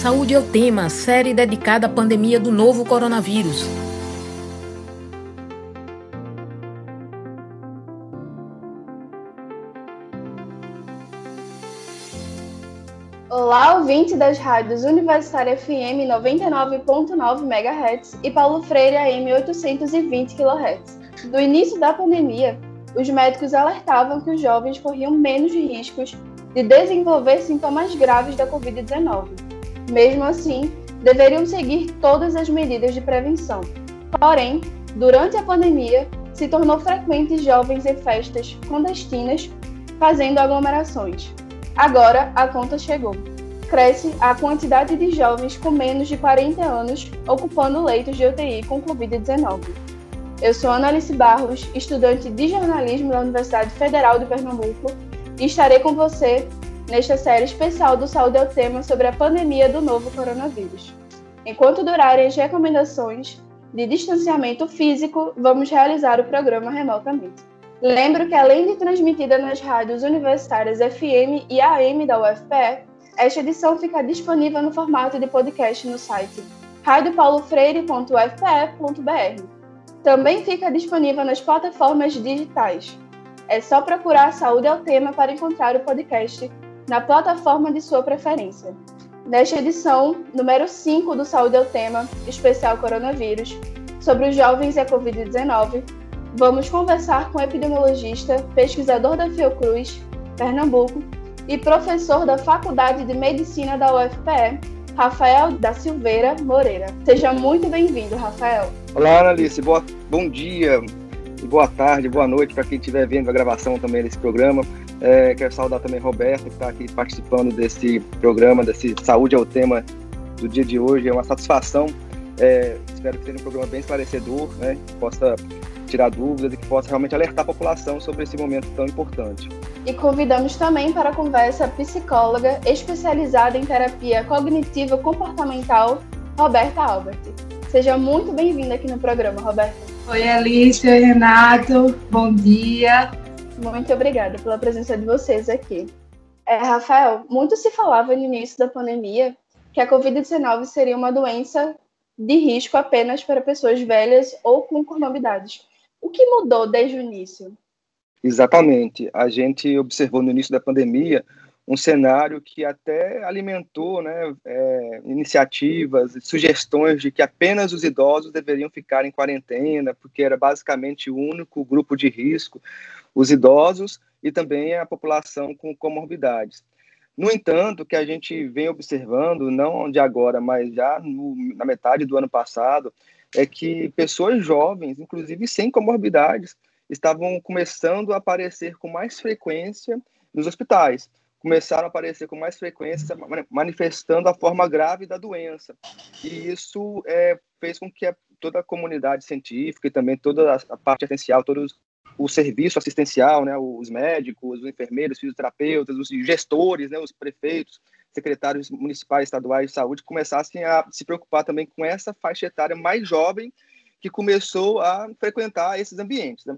Saúde é o tema, série dedicada à pandemia do novo coronavírus. Olá, ouvinte das rádios Universitária FM 99.9 MHz e Paulo Freire AM 820 kHz. Do início da pandemia, os médicos alertavam que os jovens corriam menos riscos de desenvolver sintomas graves da Covid-19. Mesmo assim, deveriam seguir todas as medidas de prevenção. Porém, durante a pandemia, se tornou frequente jovens em festas clandestinas fazendo aglomerações. Agora a conta chegou. Cresce a quantidade de jovens com menos de 40 anos ocupando leitos de UTI com Covid-19. Eu sou Analice Barros, estudante de jornalismo da Universidade Federal de Pernambuco, e estarei com você nesta série especial do Saúde ao Tema sobre a pandemia do novo coronavírus. Enquanto durarem as recomendações de distanciamento físico, vamos realizar o programa remotamente. Lembro que, além de transmitida nas rádios universitárias FM e AM da UFPE, esta edição fica disponível no formato de podcast no site radiopaulofreire.ufpe.br também fica disponível nas plataformas digitais. É só procurar Saúde ao Tema para encontrar o podcast na plataforma de sua preferência. Nesta edição, número 5 do Saúde ao Tema, especial Coronavírus, sobre os jovens e a Covid-19, vamos conversar com o epidemiologista, pesquisador da Fiocruz, Pernambuco, e professor da Faculdade de Medicina da UFPE, Rafael da Silveira Moreira. Seja muito bem-vindo, Rafael. Olá, Analice. Boa, bom dia, boa tarde, boa noite para quem estiver vendo a gravação também desse programa. É, quero saudar também Roberto, que está aqui participando desse programa, desse Saúde é o tema do dia de hoje. É uma satisfação. É, espero que seja um programa bem esclarecedor, né, que possa tirar dúvidas e que possa realmente alertar a população sobre esse momento tão importante. E convidamos também para a conversa a psicóloga especializada em terapia cognitiva comportamental, Roberta Albert. Seja muito bem-vinda aqui no programa, Roberta. Oi, Alice, oi, Renato, bom dia. Muito obrigada pela presença de vocês aqui. É, Rafael, muito se falava no início da pandemia que a Covid-19 seria uma doença de risco apenas para pessoas velhas ou com comorbidades. O que mudou desde o início? Exatamente. A gente observou no início da pandemia um cenário que até alimentou né, é, iniciativas, sugestões de que apenas os idosos deveriam ficar em quarentena, porque era basicamente o único grupo de risco, os idosos e também a população com comorbidades. No entanto, o que a gente vem observando, não de agora, mas já no, na metade do ano passado, é que pessoas jovens, inclusive sem comorbidades, estavam começando a aparecer com mais frequência nos hospitais. Começaram a aparecer com mais frequência, manifestando a forma grave da doença. E isso é, fez com que a, toda a comunidade científica e também toda a, parte essencial, todo o serviço assistencial, né, os médicos, os enfermeiros, os fisioterapeutas, os gestores, né, os prefeitos, secretários municipais, estaduais de saúde começassem a se preocupar também com essa faixa etária mais jovem que começou a frequentar esses ambientes. Né?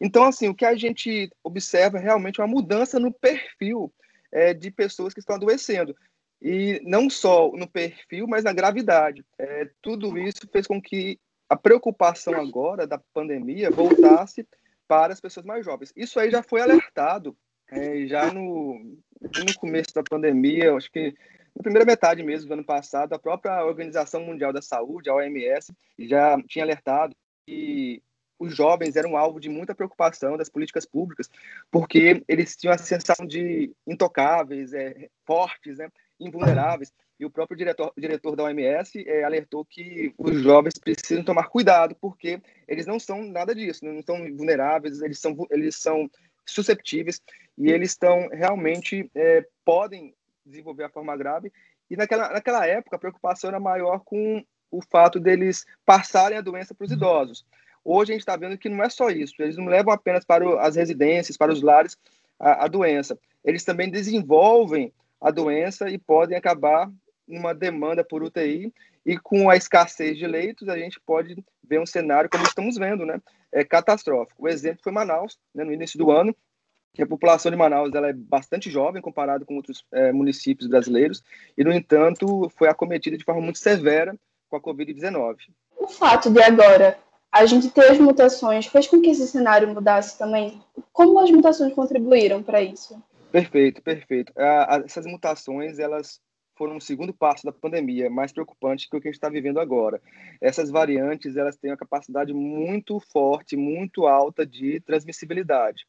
Então, assim, o que a gente observa é realmente uma mudança no perfil é, de pessoas que estão adoecendo. E não só no perfil, mas na gravidade. É, tudo isso fez com que a preocupação agora da pandemia voltasse para as pessoas mais jovens. Isso aí já foi alertado é, já no, no começo da pandemia, acho que na primeira metade mesmo do ano passado, a própria Organização Mundial da Saúde, a OMS, já tinha alertado que os jovens eram alvo de muita preocupação das políticas públicas, porque eles tinham a sensação de intocáveis, é, fortes, né, invulneráveis. E o próprio diretor, diretor da OMS é, alertou que os jovens precisam tomar cuidado, porque eles não são nada disso, não são vulneráveis, eles são, eles são susceptíveis e eles estão realmente é, podem desenvolver a forma grave. E naquela, naquela época a preocupação era maior com o fato deles passarem a doença para os uhum. idosos. Hoje a gente está vendo que não é só isso, eles não levam apenas para as residências, para os lares, a, a doença. Eles também desenvolvem a doença e podem acabar numa demanda por UTI e com a escassez de leitos a gente pode ver um cenário como estamos vendo, né? É catastrófico. O exemplo foi Manaus, né, no início do ano, que a população de Manaus ela é bastante jovem comparado com outros é, municípios brasileiros e, no entanto, foi acometida de forma muito severa com a Covid-19. O fato de agora a gente ter as mutações fez com que esse cenário mudasse também? Como as mutações contribuíram para isso? Perfeito, perfeito. essas mutações, elas foram um segundo passo da pandemia, mais preocupante que o que a gente está vivendo agora. Essas variantes, elas têm uma capacidade muito forte, muito alta de transmissibilidade.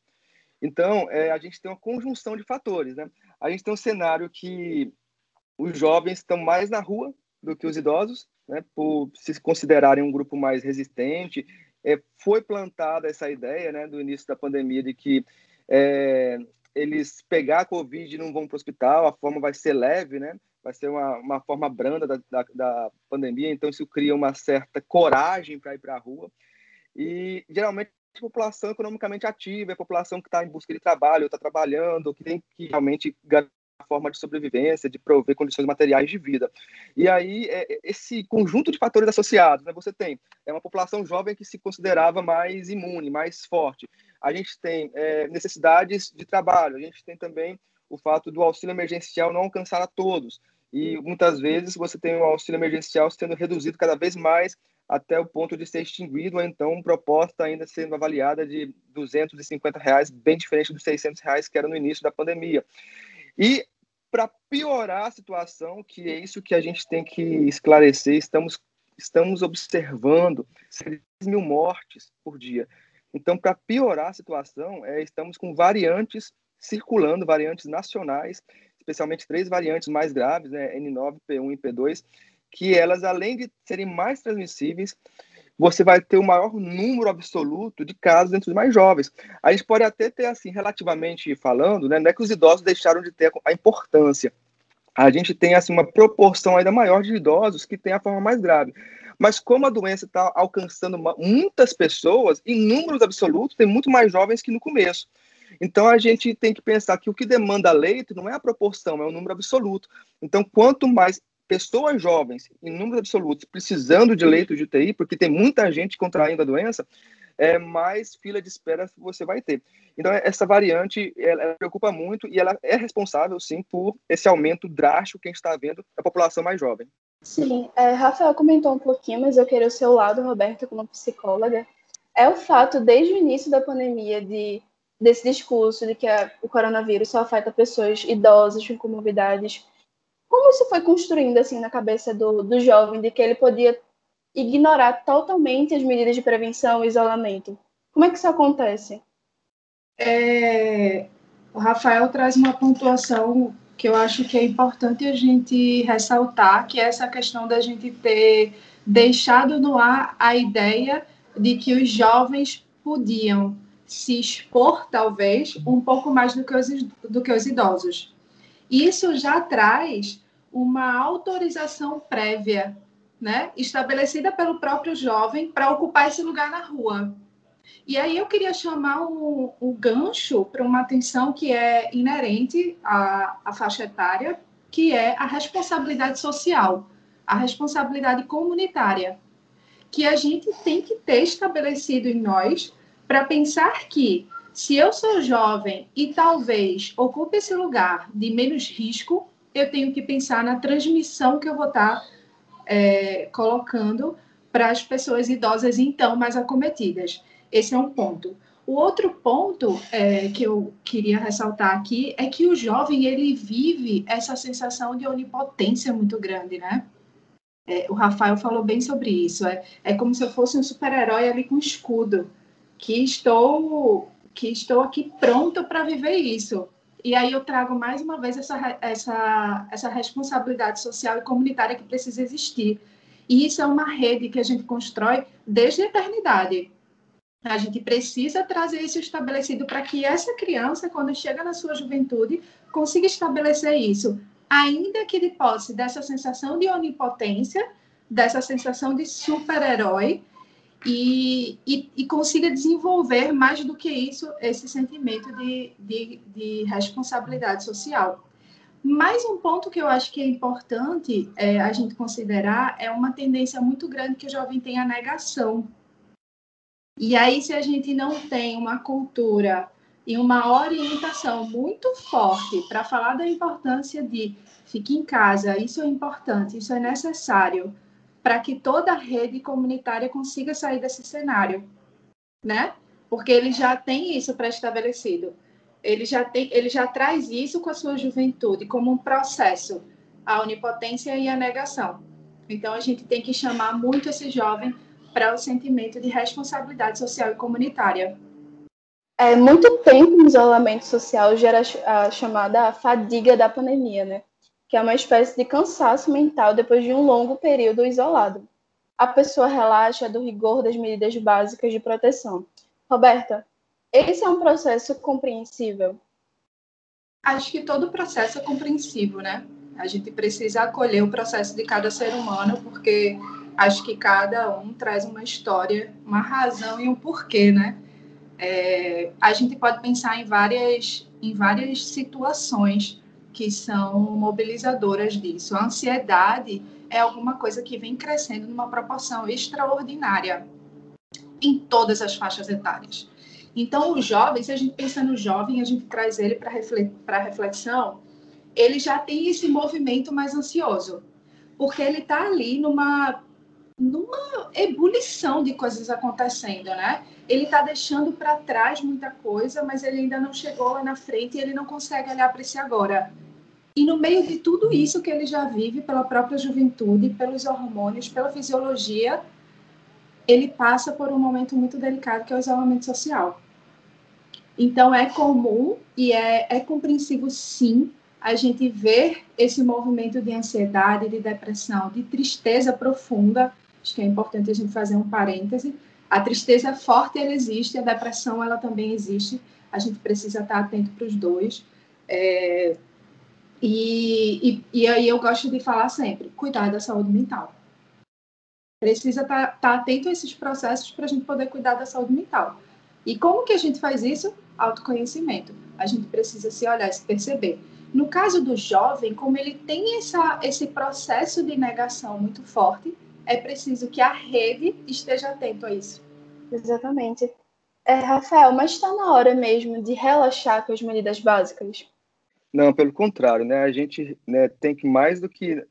Então, é, a gente tem uma conjunção de fatores, né? A gente tem um cenário que os jovens estão mais na rua do que os idosos, né? Por se considerarem um grupo mais resistente. É, foi plantada essa ideia, né, do início da pandemia de que é, eles pegar a Covid e não vão para o hospital, a forma vai ser leve, né? Vai ser uma, uma forma branda da, da, da pandemia, então isso cria uma certa coragem para ir para a rua. E geralmente população economicamente ativa, é a população que está em busca de trabalho, está trabalhando, que tem que realmente a forma de sobrevivência, de prover condições materiais de vida. E aí, é, esse conjunto de fatores associados, né, você tem é uma população jovem que se considerava mais imune, mais forte. A gente tem é, necessidades de trabalho, a gente tem também o fato do auxílio emergencial não alcançar a todos. E muitas vezes você tem o auxílio emergencial sendo reduzido cada vez mais até o ponto de ser extinguido, ou então proposta ainda sendo avaliada de 250 reais, bem diferente dos 600 reais que era no início da pandemia. E para piorar a situação, que é isso que a gente tem que esclarecer, estamos, estamos observando 6 mil mortes por dia. Então, para piorar a situação, é, estamos com variantes circulando, variantes nacionais, especialmente três variantes mais graves, né, N9, P1 e P2, que elas, além de serem mais transmissíveis, você vai ter o maior número absoluto de casos entre os mais jovens. A gente pode até ter, assim, relativamente falando, né, não é que os idosos deixaram de ter a importância. A gente tem, assim, uma proporção ainda maior de idosos que tem a forma mais grave. Mas como a doença está alcançando muitas pessoas, em números absolutos, tem muito mais jovens que no começo. Então a gente tem que pensar que o que demanda leito não é a proporção, é o número absoluto. Então, quanto mais pessoas jovens, em números absolutos, precisando de leito de UTI, porque tem muita gente contraindo a doença, é, mais fila de espera você vai ter. Então, essa variante, ela, ela, preocupa muito e ela é responsável, sim, por esse aumento drástico que a gente está vendo da população mais jovem. Sim, é, Rafael comentou um pouquinho, mas eu queria o seu lado, Roberto, como psicóloga. É o fato, desde o início da pandemia, de desse discurso de que a, o coronavírus só afeta pessoas idosas com comorbidades como isso foi construindo assim na cabeça do, do jovem de que ele podia ignorar totalmente as medidas de prevenção e isolamento? Como é que isso acontece? É, o Rafael traz uma pontuação que eu acho que é importante a gente ressaltar, que é essa questão da gente ter deixado no ar a ideia de que os jovens podiam se expor, talvez, um pouco mais do que os, do que os idosos. Isso já traz uma autorização prévia, né, estabelecida pelo próprio jovem para ocupar esse lugar na rua. E aí eu queria chamar o, o gancho para uma atenção que é inerente à, à faixa etária, que é a responsabilidade social, a responsabilidade comunitária, que a gente tem que ter estabelecido em nós para pensar que se eu sou jovem e talvez ocupe esse lugar de menos risco, eu tenho que pensar na transmissão que eu vou estar tá, é, colocando para as pessoas idosas então mais acometidas. Esse é um ponto. O outro ponto é, que eu queria ressaltar aqui é que o jovem ele vive essa sensação de onipotência muito grande, né? É, o Rafael falou bem sobre isso. É, é como se eu fosse um super-herói ali com escudo, que estou que estou aqui pronto para viver isso. E aí eu trago mais uma vez essa, essa, essa responsabilidade social e comunitária que precisa existir. E isso é uma rede que a gente constrói desde a eternidade. A gente precisa trazer isso estabelecido para que essa criança, quando chega na sua juventude, consiga estabelecer isso, ainda que de posse dessa sensação de onipotência, dessa sensação de super-herói, e, e, e, consiga desenvolver mais do que isso esse sentimento de, de, de, responsabilidade social. Mais um ponto que eu acho que é importante é, a gente considerar é uma tendência muito grande que o jovem tem a negação. E aí, se a gente não tem uma cultura e uma orientação muito forte para falar da importância de fique em casa, isso é importante, isso é necessário para que toda a rede comunitária consiga sair desse cenário, né? Porque ele já tem isso pré-estabelecido. Ele já tem, ele já traz isso com a sua juventude como um processo, a onipotência e a negação. Então a gente tem que chamar muito esse jovem para o sentimento de responsabilidade social e comunitária. É, muito tempo no isolamento social gera a chamada fadiga da pandemia, né? Que é uma espécie de cansaço mental depois de um longo período isolado. A pessoa relaxa do rigor das medidas básicas de proteção. Roberta, esse é um processo compreensível? Acho que todo processo é compreensível, né? A gente precisa acolher o processo de cada ser humano, porque acho que cada um traz uma história, uma razão e um porquê, né? É, a gente pode pensar em várias, em várias situações que são mobilizadoras disso. A ansiedade é alguma coisa que vem crescendo numa proporção extraordinária em todas as faixas etárias. Então, o jovem, se a gente pensa no jovem, a gente traz ele para reflexão, ele já tem esse movimento mais ansioso, porque ele está ali numa numa ebulição de coisas acontecendo, né? Ele está deixando para trás muita coisa, mas ele ainda não chegou lá na frente e ele não consegue olhar para esse agora. E no meio de tudo isso que ele já vive pela própria juventude, pelos hormônios, pela fisiologia, ele passa por um momento muito delicado que é o isolamento social. Então é comum e é, é compreensível sim a gente ver esse movimento de ansiedade, de depressão, de tristeza profunda Acho que é importante a gente fazer um parêntese. A tristeza forte, ela existe, a depressão, ela também existe. A gente precisa estar atento para os dois. É, e, e, e, aí eu gosto de falar sempre, cuidar da saúde mental. Precisa estar, estar atento a esses processos para a gente poder cuidar da saúde mental. E como que a gente faz isso? Autoconhecimento. A gente precisa se olhar, se perceber. No caso do jovem, como ele tem essa, esse processo de negação muito forte, é preciso que a rede esteja atento a isso. Exatamente. É, Rafael, mas está na hora mesmo de relaxar com as medidas básicas? Não, pelo contrário, né? A gente né, tem que mais do que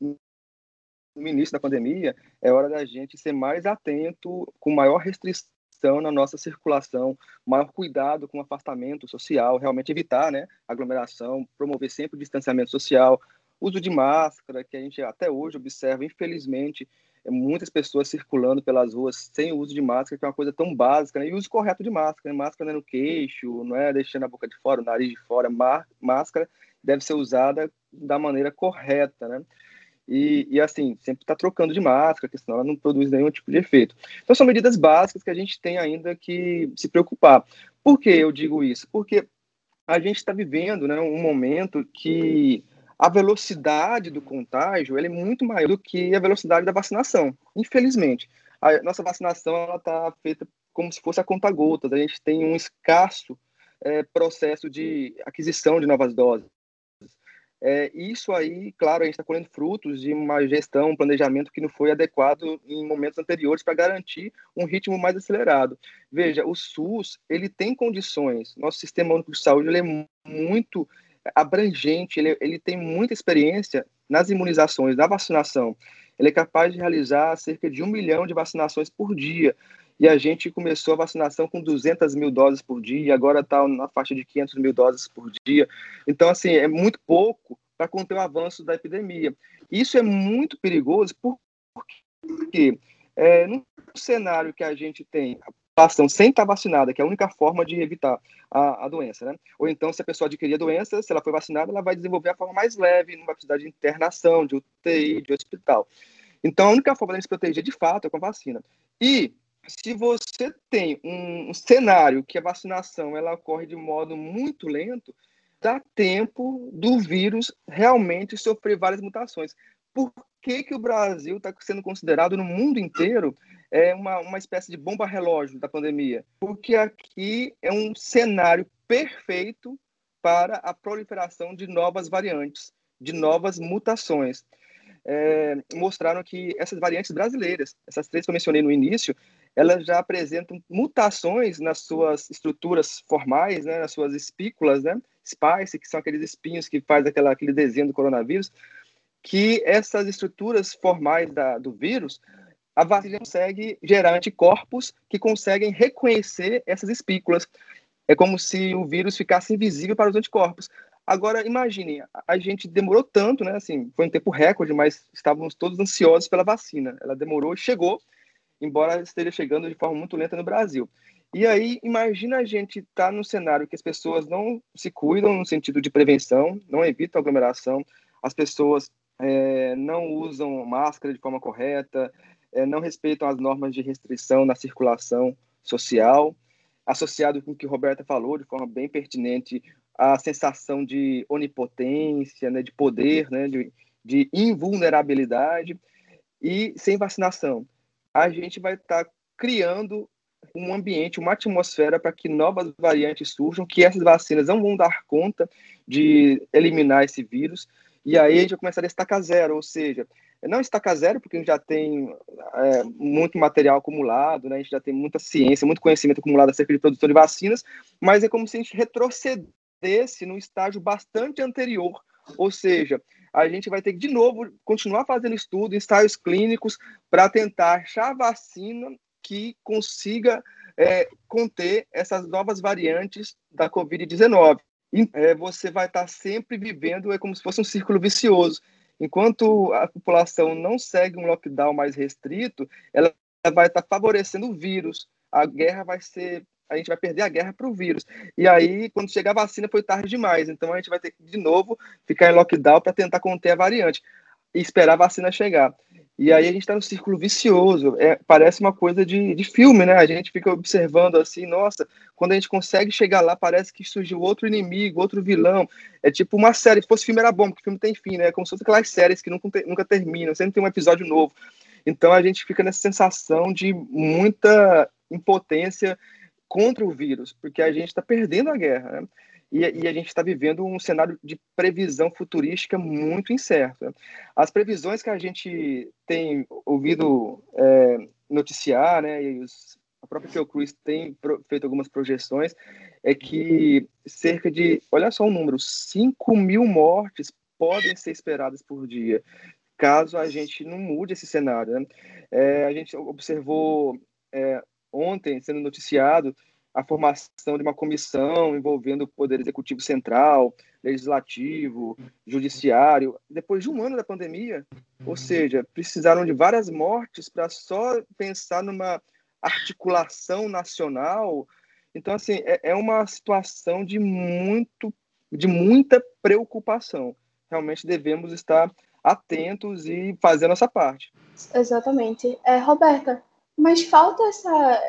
no início da pandemia, é hora da gente ser mais atento, com maior restrição na nossa circulação, maior cuidado com o afastamento social, realmente evitar né, aglomeração, promover sempre o distanciamento social, uso de máscara, que a gente até hoje observa, infelizmente, muitas pessoas circulando pelas ruas sem o uso de máscara, que é uma coisa tão básica, né? e uso correto de máscara, né? máscara é no queixo, não é deixando a boca de fora, o nariz de fora, máscara deve ser usada da maneira correta, né? E, e assim, sempre está trocando de máscara, porque senão ela não produz nenhum tipo de efeito. Então, são medidas básicas que a gente tem ainda que se preocupar. Por que eu digo isso? Porque a gente está vivendo né, um momento que a velocidade do contágio é muito maior do que a velocidade da vacinação, infelizmente. A nossa vacinação está feita como se fosse a conta-gotas, a gente tem um escasso é, processo de aquisição de novas doses. É, isso aí, claro, a gente está colhendo frutos de uma gestão, um planejamento que não foi adequado em momentos anteriores para garantir um ritmo mais acelerado. Veja, o SUS ele tem condições, nosso sistema único de saúde ele é muito abrangente, ele, ele tem muita experiência nas imunizações, na vacinação. Ele é capaz de realizar cerca de um milhão de vacinações por dia. E a gente começou a vacinação com 200 mil doses por dia, agora está na faixa de 500 mil doses por dia. Então, assim, é muito pouco para conter o avanço da epidemia. Isso é muito perigoso porque é, no cenário que a gente tem, população sem estar vacinada, que é a única forma de evitar a, a, doença, né? Ou então, se a pessoa adquirir a doença, se ela for vacinada, ela vai desenvolver a forma mais leve, não vai precisar de internação, de UTI, de hospital. Então, a única forma de se proteger, de fato, é com a vacina. E se você tem um, um cenário que a vacinação ela ocorre de modo muito lento, dá tempo do vírus realmente sofrer várias mutações. Por que, que o Brasil está sendo considerado no mundo inteiro é uma, uma espécie de bomba relógio da pandemia, porque aqui é um cenário perfeito para a proliferação de novas variantes, de novas mutações. É, mostraram que essas variantes brasileiras, essas três que eu mencionei no início, elas já apresentam mutações nas suas estruturas formais, né, nas suas espículas, né, spice, que são aqueles espinhos que faz aquela, aquele desenho do coronavírus, que essas estruturas formais da, do vírus, a vacina consegue gerar anticorpos que conseguem reconhecer essas espículas. É como se o vírus ficasse invisível para os anticorpos. Agora, imagine, a gente demorou tanto, né? Assim, foi um tempo recorde, mas estávamos todos ansiosos pela vacina. Ela demorou e chegou, embora esteja chegando de forma muito lenta no Brasil. E aí, imagina a gente estar tá num cenário que as pessoas não se cuidam no sentido de prevenção, não evitam aglomeração, as pessoas é, não usam máscara de forma correta, é, não respeitam as normas de restrição na circulação social, associado com o que Roberta falou de forma bem pertinente, a sensação de onipotência, né, de poder, né, de, de invulnerabilidade, e sem vacinação. A gente vai estar tá criando um ambiente, uma atmosfera para que novas variantes surjam, que essas vacinas não vão dar conta de eliminar esse vírus, e aí a gente vai começar a estacar zero, ou seja, não estacar zero, porque a gente já tem é, muito material acumulado, né? a gente já tem muita ciência, muito conhecimento acumulado acerca de produção de vacinas, mas é como se a gente retrocedesse no estágio bastante anterior, ou seja, a gente vai ter que, de novo, continuar fazendo estudo, ensaios clínicos, para tentar achar vacina que consiga é, conter essas novas variantes da Covid-19. É, você vai estar sempre vivendo, é como se fosse um círculo vicioso. Enquanto a população não segue um lockdown mais restrito, ela vai estar favorecendo o vírus. A guerra vai ser. A gente vai perder a guerra para o vírus. E aí, quando chegar a vacina, foi tarde demais. Então, a gente vai ter que, de novo, ficar em lockdown para tentar conter a variante e esperar a vacina chegar. E aí a gente está no círculo vicioso. É, parece uma coisa de, de filme, né? A gente fica observando assim, nossa, quando a gente consegue chegar lá, parece que surgiu outro inimigo, outro vilão. É tipo uma série. Se fosse filme, era bom, porque filme tem fim, né? É como se fosse aquelas séries que nunca, nunca terminam, sempre tem um episódio novo. Então a gente fica nessa sensação de muita impotência contra o vírus, porque a gente está perdendo a guerra. Né? E, e a gente está vivendo um cenário de previsão futurística muito incerto. As previsões que a gente tem ouvido é, noticiar, né, e os, a própria Fiocruz tem pro, feito algumas projeções, é que cerca de, olha só o número, 5 mil mortes podem ser esperadas por dia, caso a gente não mude esse cenário. Né? É, a gente observou é, ontem, sendo noticiado, a formação de uma comissão envolvendo o Poder Executivo Central, Legislativo, Judiciário, depois de um ano da pandemia. Ou seja, precisaram de várias mortes para só pensar numa articulação nacional. Então, assim, é, é uma situação de, muito, de muita preocupação. Realmente devemos estar atentos e fazer a nossa parte. Exatamente. É, Roberta, mas falta essa,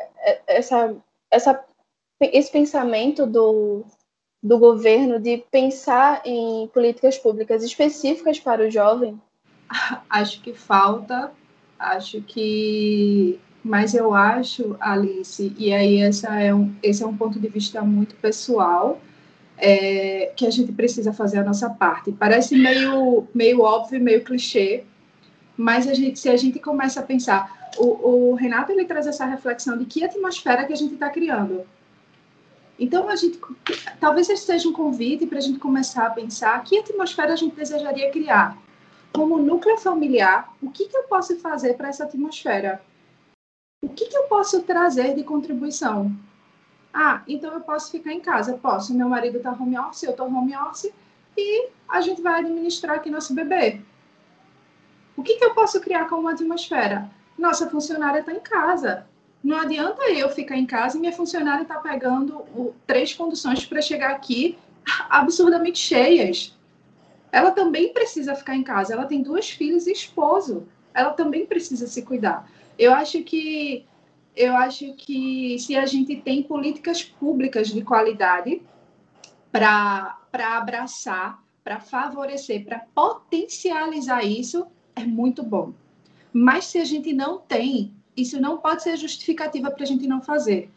essa, essa esse pensamento do, do governo de pensar em políticas públicas específicas para o jovem? Acho que falta, acho que. Mas eu acho, Alice, e aí essa é um, esse é um ponto de vista muito pessoal, é, que a gente precisa fazer a nossa parte. Parece meio, meio óbvio, meio clichê, mas a gente, se a gente começa a pensar, o, o Renato ele traz essa reflexão de que atmosfera que a gente está criando então, a gente, talvez esse seja um convite para a gente começar a pensar que atmosfera a gente desejaria criar. Como núcleo familiar, o que, que eu posso fazer para essa atmosfera? O que, que eu posso trazer de contribuição? Ah, então eu posso ficar em casa. Posso. Meu marido está home office, eu estou home office e a gente vai administrar aqui nosso bebê. O que, que eu posso criar como atmosfera? Nossa funcionária está em casa. Não adianta eu ficar em casa e minha funcionária tá pegando o, três conduções para chegar aqui absurdamente cheias. Ela também precisa ficar em casa. Ela tem duas filhas e esposo. Ela também precisa se cuidar. Eu acho que eu acho que se a gente tem políticas públicas de qualidade para abraçar, para favorecer, para potencializar isso, é muito bom. Mas se a gente não tem, isso não pode ser justificativa para a gente não fazer,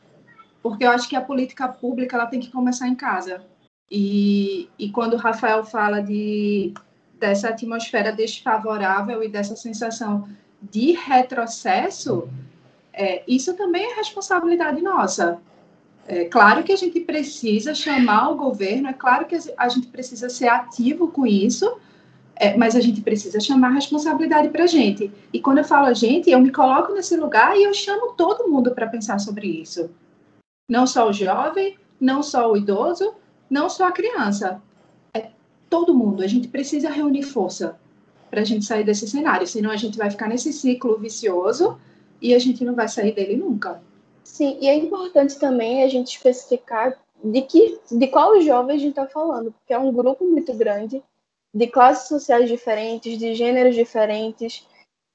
porque eu acho que a política pública ela tem que começar em casa. E, e quando o Rafael fala de dessa atmosfera desfavorável e dessa sensação de retrocesso, É, isso também é responsabilidade nossa. É claro que a gente precisa chamar o governo, é claro que a gente precisa ser ativo com isso, é, mas a gente precisa chamar a responsabilidade para a gente. E quando eu falo a gente, eu me coloco nesse lugar e eu chamo todo mundo para pensar sobre isso. Não só o jovem, não só o idoso, não só a criança. É todo mundo. A gente precisa reunir força para a gente sair desse cenário, senão a gente vai ficar nesse ciclo vicioso e a gente não vai sair dele nunca. Sim, e é importante também a gente especificar de que de qual jovem a gente está falando, porque é um grupo muito grande, de classes sociais diferentes, de gêneros diferentes,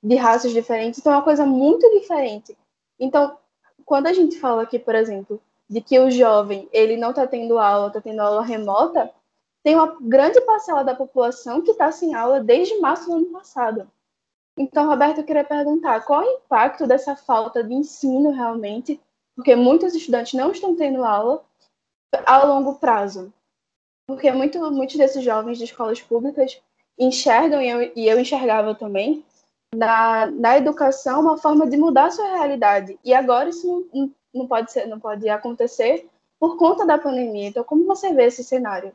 de raças diferentes, então é uma coisa muito diferente. Então, quando a gente fala aqui, por exemplo, de que o jovem ele não está tendo aula, está tendo aula remota, tem uma grande parcela da população que está sem aula desde março do ano passado. Então, Roberto, eu queria perguntar qual é o impacto dessa falta de ensino realmente, porque muitos estudantes não estão tendo aula a longo prazo. Porque muito, muitos desses jovens de escolas públicas enxergam, e eu, e eu enxergava também, na, na educação uma forma de mudar sua realidade. E agora isso não, não, pode ser, não pode acontecer por conta da pandemia. Então, como você vê esse cenário?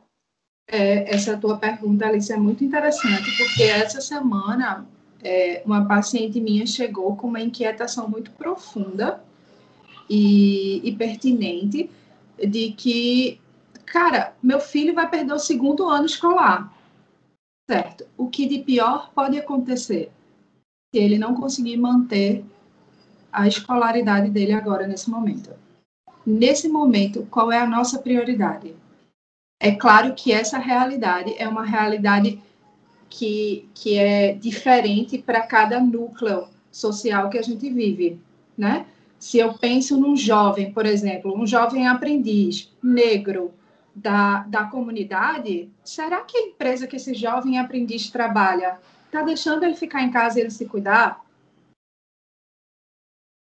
É, essa tua pergunta, Alice, é muito interessante, porque essa semana é, uma paciente minha chegou com uma inquietação muito profunda e, e pertinente de que, cara, meu filho vai perder o segundo ano escolar, certo? O que de pior pode acontecer se ele não conseguir manter a escolaridade dele agora nesse momento? Nesse momento, qual é a nossa prioridade? É claro que essa realidade é uma realidade que, que é diferente para cada núcleo social que a gente vive, né? Se eu penso num jovem, por exemplo, um jovem aprendiz negro da, da comunidade, será que a empresa que esse jovem aprendiz trabalha está deixando ele ficar em casa e ele se cuidar?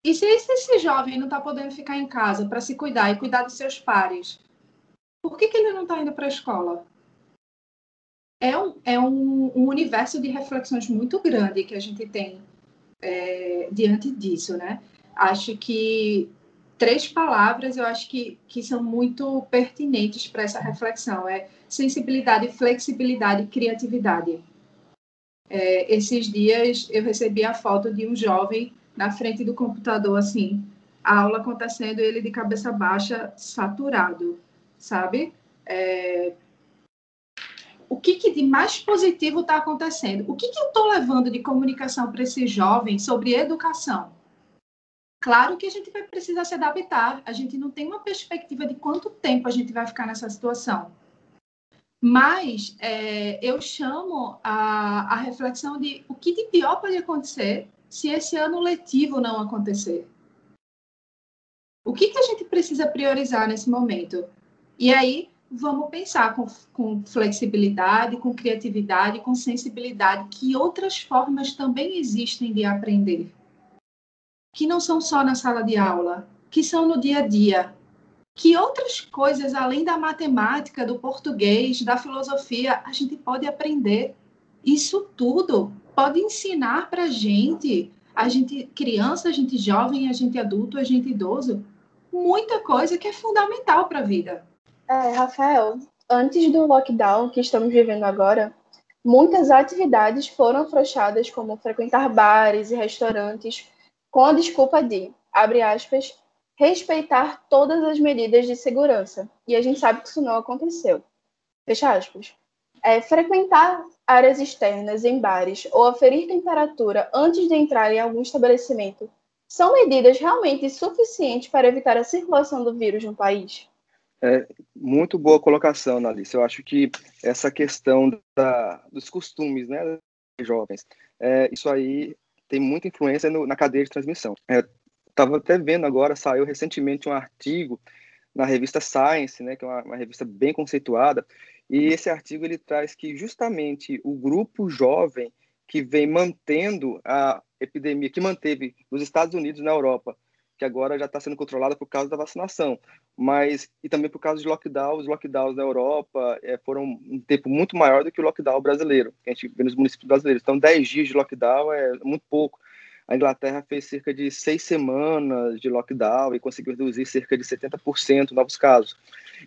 E se esse, esse jovem não está podendo ficar em casa para se cuidar e cuidar dos seus pares, por que, que ele não está indo para a escola? é um, é um, um universo de reflexões muito grande que a gente tem é, diante disso, né? Acho que três palavras eu acho que, que são muito pertinentes para essa reflexão. É sensibilidade, flexibilidade e criatividade. É, esses dias eu recebi a foto de um jovem na frente do computador, assim, a aula acontecendo, ele de cabeça baixa, saturado, sabe? É, o que, que de mais positivo está acontecendo? O que, que eu estou levando de comunicação para esse jovem sobre educação? Claro que a gente vai precisar se adaptar. A gente não tem uma perspectiva de quanto tempo a gente vai ficar nessa situação. Mas é, eu chamo a, a reflexão de o que de pior pode acontecer se esse ano letivo não acontecer. O que, que a gente precisa priorizar nesse momento? E aí, vamos pensar com, com flexibilidade, com criatividade, com sensibilidade, que outras formas também existem de aprender, que não são só na sala de aula, que são no dia a dia, que outras coisas além da matemática, do português, da filosofia, a gente pode aprender. Isso tudo pode ensinar para a gente, a gente criança, a gente jovem, a gente adulto, a gente idoso, muita coisa que é fundamental para a vida. É, Rafael, antes do lockdown que estamos vivendo agora, muitas atividades foram afrouxadas, como frequentar bares e restaurantes, com a desculpa de, abre aspas, respeitar todas as medidas de segurança. E a gente sabe que isso não aconteceu. Fecha aspas. É, frequentar áreas externas em bares ou aferir temperatura antes de entrar em algum estabelecimento são medidas realmente suficientes para evitar a circulação do vírus no país? É, muito boa colocação, Alice. Eu acho que essa questão da, dos costumes né, dos jovens, é, isso aí tem muita influência no, na cadeia de transmissão. Estava é, até vendo agora, saiu recentemente um artigo na revista Science, né, que é uma, uma revista bem conceituada, e esse artigo ele traz que justamente o grupo jovem que vem mantendo a epidemia, que manteve nos Estados Unidos na Europa, que agora já está sendo controlada por causa da vacinação, mas e também por causa de lockdowns, lockdowns na Europa é, foram um tempo muito maior do que o lockdown brasileiro, que a gente vê nos municípios brasileiros. Então, 10 dias de lockdown é muito pouco. A Inglaterra fez cerca de seis semanas de lockdown e conseguiu reduzir cerca de 70% novos casos.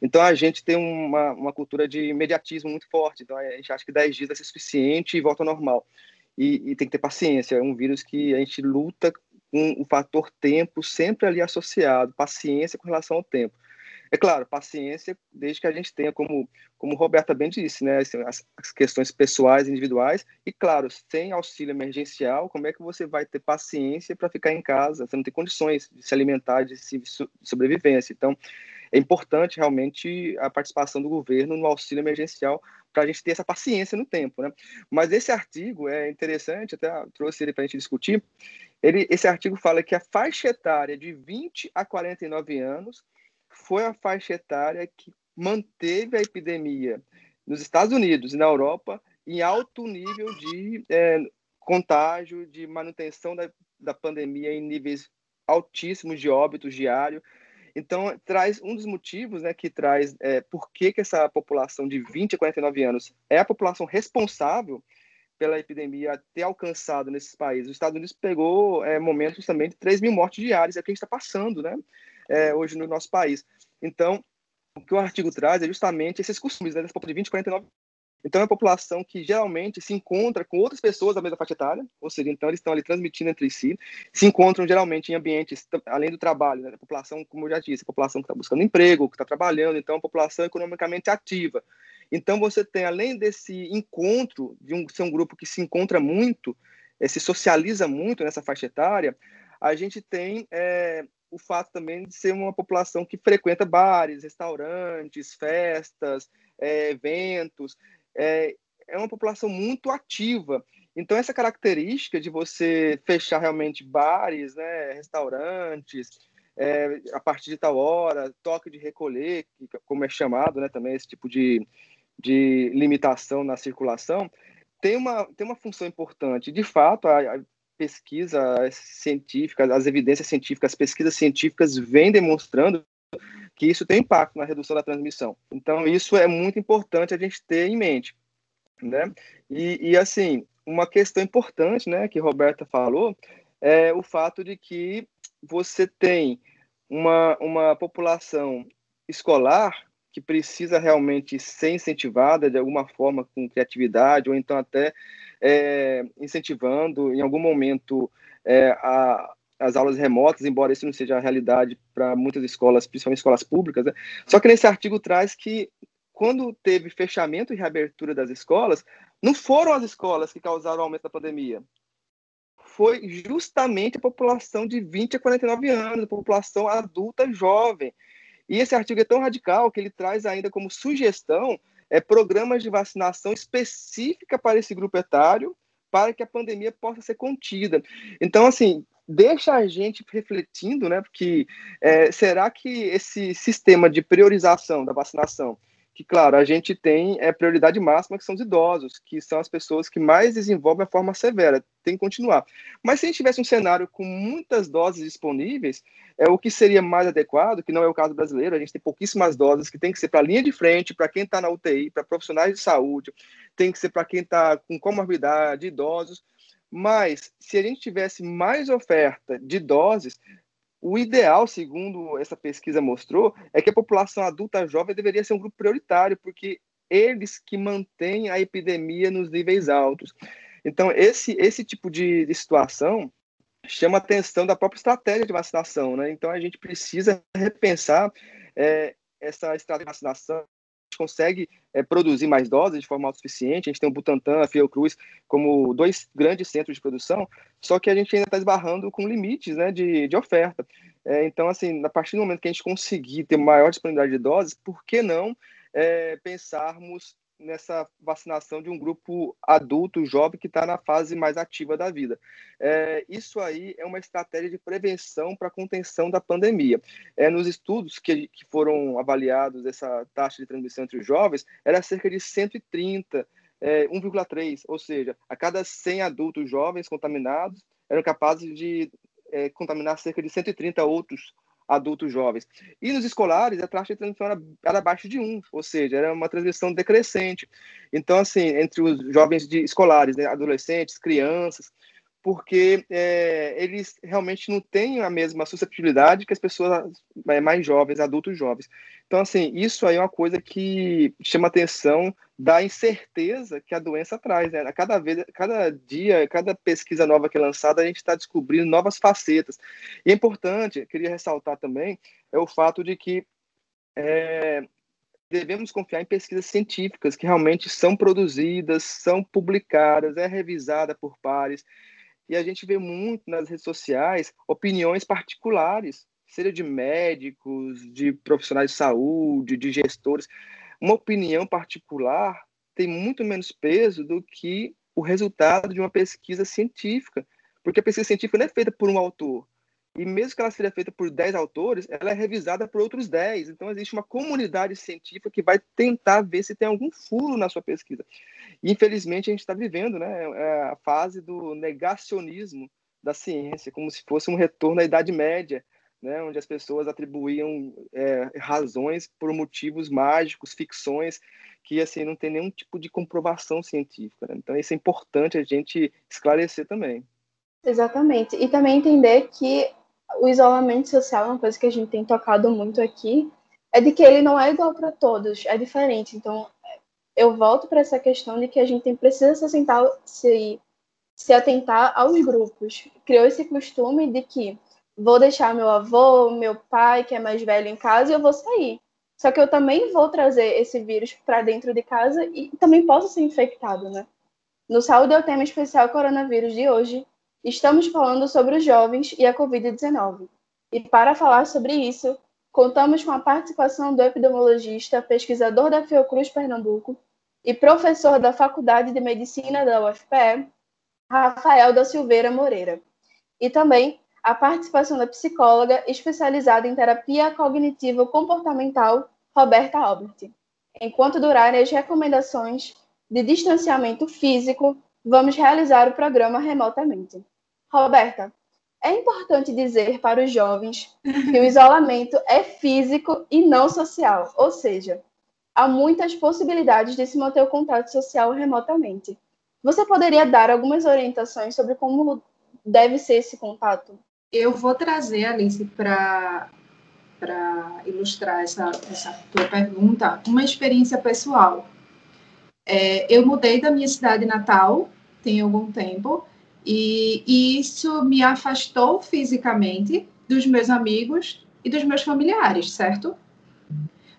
Então, a gente tem uma, uma cultura de imediatismo muito forte. Então, a gente acha que 10 dias vai ser suficiente e volta ao normal. E, e tem que ter paciência. É um vírus que a gente luta com o fator tempo sempre ali associado, paciência com relação ao tempo. É claro, paciência, desde que a gente tenha, como, como Roberta bem disse, né, as, as, questões pessoais, individuais, e claro, sem auxílio emergencial, como é que você vai ter paciência para ficar em casa? Você não tem condições de se alimentar, de, se, de sobrevivência. Então, é importante realmente a participação do governo no auxílio emergencial para a gente ter essa paciência no tempo, né? Mas esse artigo é interessante, até trouxe ele para a gente discutir. Ele, esse artigo fala que a faixa etária de 20 a 49 anos foi a faixa etária que manteve a epidemia nos Estados Unidos e na Europa em alto nível de é, contágio, de manutenção da, da pandemia em níveis altíssimos de óbitos diário. Então, traz um dos motivos né, que traz é, por que, que essa população de 20 a 49 anos é a população responsável pela epidemia ter alcançado nesses países. Os Estados Unidos pegou é, momentos também de 3 mil mortes diárias, é o que a gente está passando né, é, hoje no nosso país. Então, o que o artigo traz é justamente esses costumes né, população de 20 a 49 então, é uma população que geralmente se encontra com outras pessoas da mesma faixa etária, ou seja, então eles estão ali transmitindo entre si, se encontram geralmente em ambientes, além do trabalho, né, a população, como eu já disse, a população que está buscando emprego, que está trabalhando, então, população economicamente ativa. Então, você tem, além desse encontro, de um, ser um grupo que se encontra muito, é, se socializa muito nessa faixa etária, a gente tem é, o fato também de ser uma população que frequenta bares, restaurantes, festas, é, eventos é, é uma população muito ativa. Então, essa característica de você fechar realmente bares, né, restaurantes, é, a partir de tal hora, toque de recolher, como é chamado, né, também esse tipo de, de limitação na circulação, tem uma, tem uma função importante. De fato, a, a pesquisa científica, as evidências científicas, as pesquisas científicas vêm demonstrando que isso tem impacto na redução da transmissão. Então, isso é muito importante a gente ter em mente, né? E, e assim, uma questão importante, né, que Roberta falou, é o fato de que você tem uma, uma população escolar que precisa realmente ser incentivada de alguma forma com criatividade, ou então até é, incentivando em algum momento é, a, as aulas remotas, embora isso não seja a realidade para muitas escolas, principalmente escolas públicas. Né? Só que nesse artigo traz que quando teve fechamento e reabertura das escolas, não foram as escolas que causaram o aumento da pandemia. Foi justamente a população de 20 a 49 anos, a população adulta jovem. E esse artigo é tão radical que ele traz ainda como sugestão é, programas de vacinação específica para esse grupo etário, para que a pandemia possa ser contida. Então, assim, deixa a gente refletindo, né? Porque é, será que esse sistema de priorização da vacinação, que claro, a gente tem é prioridade máxima, que são os idosos, que são as pessoas que mais desenvolvem a forma severa, tem que continuar. Mas se a gente tivesse um cenário com muitas doses disponíveis, é o que seria mais adequado, que não é o caso brasileiro, a gente tem pouquíssimas doses que tem que ser para a linha de frente, para quem está na UTI, para profissionais de saúde, tem que ser para quem está com comorbidade, idosos. Mas, se a gente tivesse mais oferta de doses, o ideal, segundo essa pesquisa mostrou, é que a população adulta jovem deveria ser um grupo prioritário, porque eles que mantêm a epidemia nos níveis altos. Então, esse, esse tipo de, de situação chama atenção da própria estratégia de vacinação, né? Então, a gente precisa repensar é, essa estratégia de vacinação consegue é, produzir mais doses de forma autossuficiente. A gente tem o Butantan, a Fiocruz como dois grandes centros de produção, só que a gente ainda está esbarrando com limites né, de, de oferta. É, então, assim, a partir do momento que a gente conseguir ter maior disponibilidade de doses, por que não é, pensarmos nessa vacinação de um grupo adulto, jovem, que está na fase mais ativa da vida. É, isso aí é uma estratégia de prevenção para contenção da pandemia. É, nos estudos que, que foram avaliados, essa taxa de transmissão entre os jovens era cerca de 130, é, 1,3, ou seja, a cada 100 adultos jovens contaminados, eram capazes de é, contaminar cerca de 130 outros adultos jovens. E nos escolares, a taxa de transmissão era, era abaixo de 1, ou seja, era uma transmissão decrescente. Então, assim, entre os jovens de escolares, né, adolescentes, crianças, porque é, eles realmente não têm a mesma susceptibilidade que as pessoas é, mais jovens, adultos jovens. Então, assim, isso aí é uma coisa que chama atenção da incerteza que a doença traz. Né? Cada vez, cada dia, cada pesquisa nova que é lançada, a gente está descobrindo novas facetas. E é importante, queria ressaltar também, é o fato de que é, devemos confiar em pesquisas científicas que realmente são produzidas, são publicadas, é revisada por pares. E a gente vê muito nas redes sociais opiniões particulares, seja de médicos, de profissionais de saúde, de gestores. Uma opinião particular tem muito menos peso do que o resultado de uma pesquisa científica, porque a pesquisa científica não é feita por um autor, e mesmo que ela seja feita por 10 autores, ela é revisada por outros 10. Então, existe uma comunidade científica que vai tentar ver se tem algum furo na sua pesquisa. Infelizmente, a gente está vivendo né, é a fase do negacionismo da ciência, como se fosse um retorno à Idade Média, né, onde as pessoas atribuíam é, razões por motivos mágicos, ficções, que assim não tem nenhum tipo de comprovação científica. Né? Então, isso é importante a gente esclarecer também. Exatamente. E também entender que o isolamento social, uma coisa que a gente tem tocado muito aqui, é de que ele não é igual para todos, é diferente. Então, eu volto para essa questão de que a gente precisa se, assentar, se, se atentar aos grupos. Criou esse costume de que vou deixar meu avô, meu pai, que é mais velho, em casa e eu vou sair. Só que eu também vou trazer esse vírus para dentro de casa e também posso ser infectado, né? No Saúde é o tema especial coronavírus de hoje, Estamos falando sobre os jovens e a Covid-19. E para falar sobre isso, contamos com a participação do epidemiologista, pesquisador da Fiocruz Pernambuco e professor da Faculdade de Medicina da UFPE, Rafael da Silveira Moreira. E também a participação da psicóloga especializada em terapia cognitivo-comportamental, Roberta Albert. Enquanto durarem as recomendações de distanciamento físico, vamos realizar o programa remotamente. Roberta, é importante dizer para os jovens que o isolamento é físico e não social, ou seja, há muitas possibilidades de se manter o contato social remotamente. Você poderia dar algumas orientações sobre como deve ser esse contato? Eu vou trazer, Alice, para ilustrar essa, essa tua pergunta, uma experiência pessoal. É, eu mudei da minha cidade natal tem algum tempo e, e isso me afastou fisicamente dos meus amigos e dos meus familiares, certo?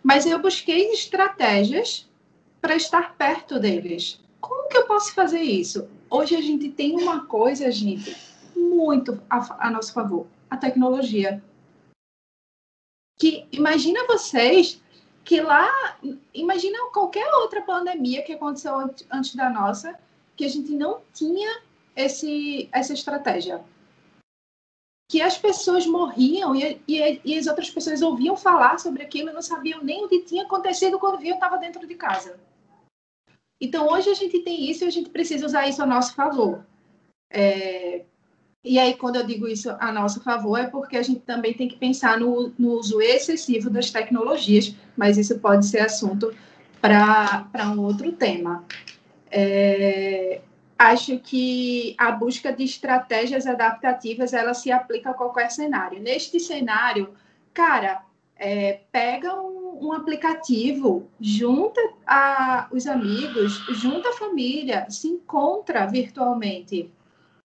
Mas eu busquei estratégias para estar perto deles. Como que eu posso fazer isso? Hoje a gente tem uma coisa, gente, muito a, a nosso favor: a tecnologia. Que imagina vocês que lá, imagina qualquer outra pandemia que aconteceu antes da nossa, que a gente não tinha esse, essa estratégia. Que as pessoas morriam e, e, e, as outras pessoas ouviam falar sobre aquilo e não sabiam nem o que tinha acontecido quando viam estava dentro de casa. Então, hoje a gente tem isso e a gente precisa usar isso a nosso favor. É, e aí, quando eu digo isso a nosso favor, é porque a gente também tem que pensar no, no uso excessivo das tecnologias, mas isso pode ser assunto para um outro tema. É, acho que a busca de estratégias adaptativas ela se aplica a qualquer cenário. Neste cenário, cara, é, pega um, um, aplicativo, junta a, os amigos, junta a família, se encontra virtualmente,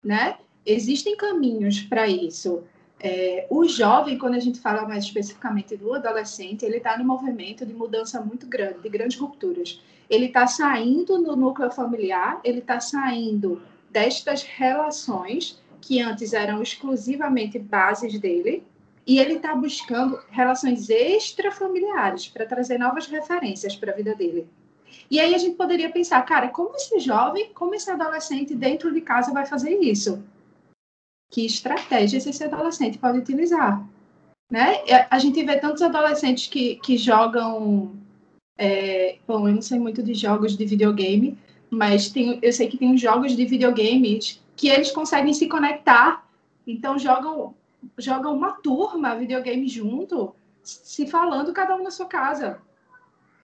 né? Existem caminhos para isso. É, o jovem, quando a gente fala mais especificamente do adolescente, ele está no movimento de mudança muito grande, de grandes rupturas. Ele está saindo do núcleo familiar, ele está saindo destas relações que antes eram exclusivamente bases dele, e ele está buscando relações extrafamiliares para trazer novas referências para a vida dele. E aí a gente poderia pensar, cara, como esse jovem, como esse adolescente dentro de casa vai fazer isso? que estratégias esse adolescente pode utilizar. Né? A gente vê tantos adolescentes que, que jogam. É, bom, eu não sei muito de jogos de videogame, mas tem, eu sei que tem jogos de videogames que eles conseguem se conectar. Então, jogam, jogam uma turma videogame junto, se falando cada um na sua casa.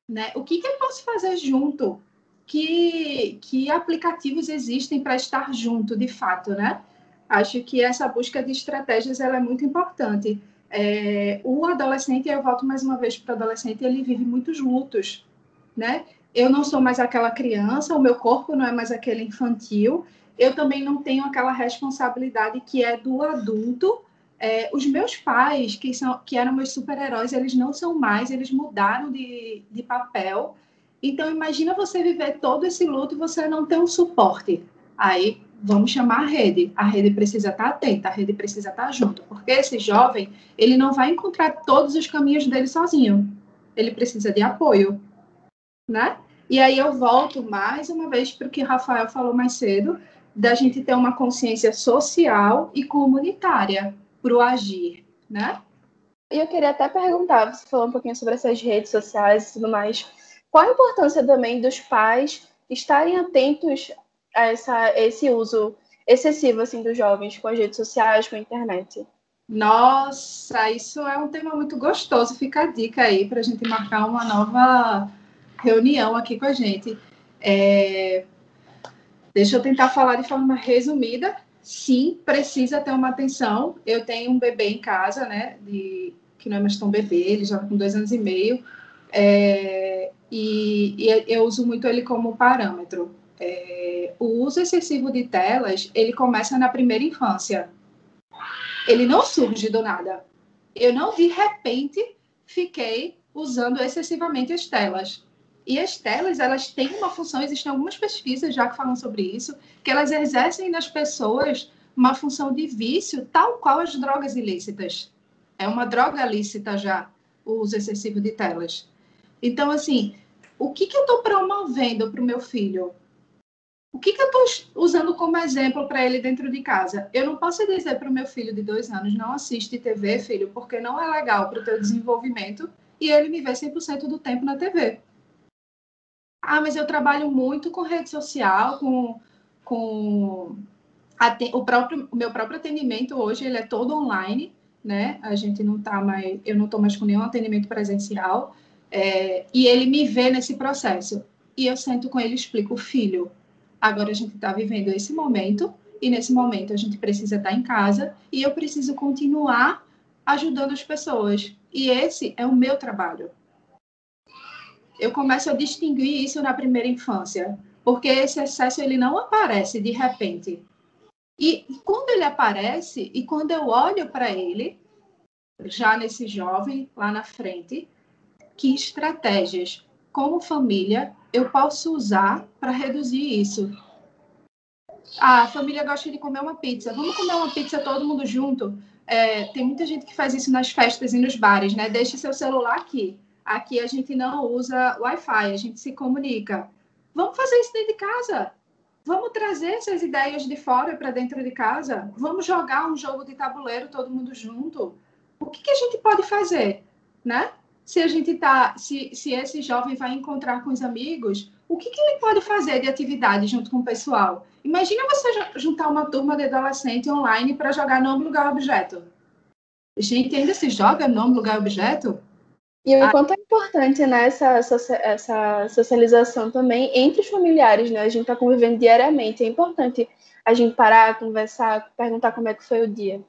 Né? O que, que eu posso fazer junto? Que, que aplicativos existem para estar junto, de fato, né? Acho que essa busca de estratégias ela é muito importante. É, o adolescente, eu volto mais uma vez para o adolescente, ele vive muitos lutos, né? Eu não sou mais aquela criança, o meu corpo não é mais aquele infantil, eu também não tenho aquela responsabilidade que é do adulto. É, os meus pais, que, são, que eram meus super-heróis, eles não são mais, eles mudaram de, de papel. Então, imagina você viver todo esse luto e você não ter um suporte. Aí, vamos chamar a rede. A rede precisa estar atenta, a rede precisa estar junto, porque esse jovem, ele não vai encontrar todos os caminhos dele sozinho. Ele precisa de apoio, né? E aí eu volto mais uma vez para o que Rafael falou mais cedo, da gente ter uma consciência social e comunitária para o agir, né? E eu queria até perguntar, você falou um pouquinho sobre essas redes sociais e tudo mais, qual a importância também dos pais estarem atentos a essa, esse uso excessivo assim dos jovens com as redes sociais, com a internet? Nossa, isso é um tema muito gostoso. Fica a dica aí para a gente marcar uma nova reunião aqui com a gente. É, Deixa eu tentar falar de forma resumida. Sim, precisa ter uma atenção. Eu tenho um bebê em casa, né? De, que não é mais tão bebê, ele já está com dois anos e meio. É, e, e, eu uso muito ele como parâmetro. É, o uso excessivo de telas, ele começa na primeira infância. Ele não surge do nada. Eu não, de repente, fiquei usando excessivamente as telas. E as telas, elas têm uma função, existem algumas pesquisas já que falam sobre isso, que elas exercem nas pessoas uma função de vício, tal qual as drogas ilícitas. É uma droga lícita já, o uso excessivo de telas. Então, assim, o que, que eu estou promovendo para o meu filho? O que, que eu estou usando como exemplo para ele dentro de casa? Eu não posso dizer para o meu filho de dois anos, não assiste TV, filho, porque não é legal para o teu desenvolvimento, e ele me vê 100% do tempo na TV. Ah, mas eu trabalho muito com rede social, com, com o próprio o meu próprio atendimento hoje ele é todo online, né? A gente não tá mais, eu não estou mais com nenhum atendimento presencial, é, e ele me vê nesse processo. E eu sento com ele e explico, filho, agora a gente está vivendo esse momento, e nesse momento a gente precisa estar tá em casa, e eu preciso continuar ajudando as pessoas. E esse é o meu trabalho eu começo a distinguir isso na primeira infância, porque esse excesso ele não aparece de repente. E quando ele aparece e quando eu olho para ele, já nesse jovem lá na frente, que estratégias como família eu posso usar para reduzir isso? Ah, a família gosta de comer uma pizza. Vamos comer uma pizza todo mundo junto? É, tem muita gente que faz isso nas festas e nos bares, né? Deixe seu celular aqui. Aqui a gente não usa Wi-Fi, a gente se comunica. Vamos fazer isso dentro de casa. Vamos trazer essas ideias de fora para dentro de casa. Vamos jogar um jogo de tabuleiro todo mundo junto. O que, que a gente pode fazer, né? Se a gente tá, se, se esse jovem vai encontrar com os amigos, o que, que ele pode fazer de atividade junto com o pessoal? Imagina você juntar uma turma de adolescente online para jogar nome, lugar, objeto. Gente, ainda se joga nome, lugar, objeto? E o quanto é importante né, essa, essa socialização também entre os familiares, né? A gente está convivendo diariamente, é importante a gente parar, conversar, perguntar como é que foi o dia.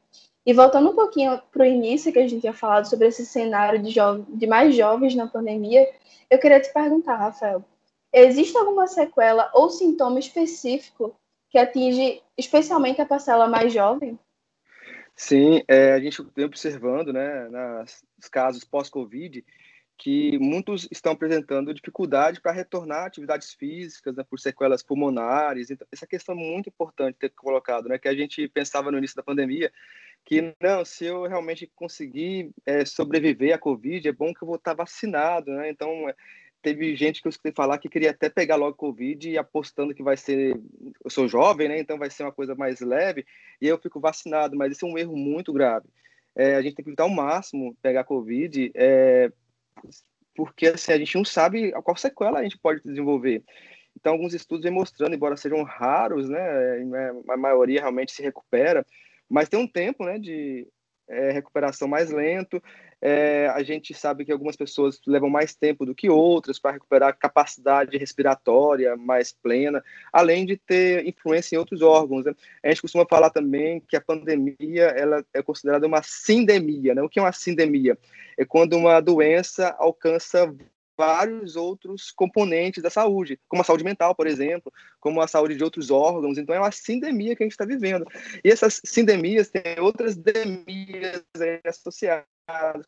E voltando um pouquinho para o início que a gente tinha falado sobre esse cenário de, de mais jovens na pandemia, eu queria te perguntar, Rafael, existe alguma sequela ou sintoma específico que atinge especialmente a parcela mais jovem? Sim, é, a gente vem observando, né, nos casos pós-Covid, que muitos estão apresentando dificuldade para retornar a atividades físicas, né, por sequelas pulmonares. Então, essa questão é muito importante ter colocado, né, que a gente pensava no início da pandemia que não, se eu realmente conseguir é, sobreviver à Covid, é bom que eu vou estar vacinado, né? Então, teve gente que eu escutei falar que queria até pegar logo Covid e apostando que vai ser. Eu sou jovem, né? Então vai ser uma coisa mais leve e eu fico vacinado, mas isso é um erro muito grave. É, a gente tem que evitar ao máximo pegar Covid, é, porque assim, a gente não sabe qual sequela a gente pode desenvolver. Então, alguns estudos vêm mostrando, embora sejam raros, né? A maioria realmente se recupera, mas tem um tempo né, de é, recuperação mais lento. É, a gente sabe que algumas pessoas levam mais tempo do que outras para recuperar capacidade respiratória mais plena, além de ter influência em outros órgãos. Né? A gente costuma falar também que a pandemia ela é considerada uma sindemia. Né? O que é uma sindemia? É quando uma doença alcança vários outros componentes da saúde, como a saúde mental, por exemplo, como a saúde de outros órgãos. Então, é uma sindemia que a gente está vivendo. E essas sindemias têm outras demias associadas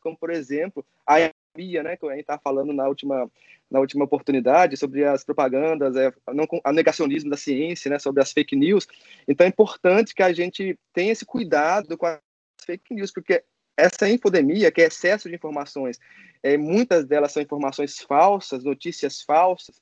como por exemplo a Bia, né, que a gente está falando na última na última oportunidade sobre as propagandas, é, não, a negacionismo da ciência, né, sobre as fake news. Então é importante que a gente tenha esse cuidado com as fake news, porque essa infodemia, que é excesso de informações, é, muitas delas são informações falsas, notícias falsas,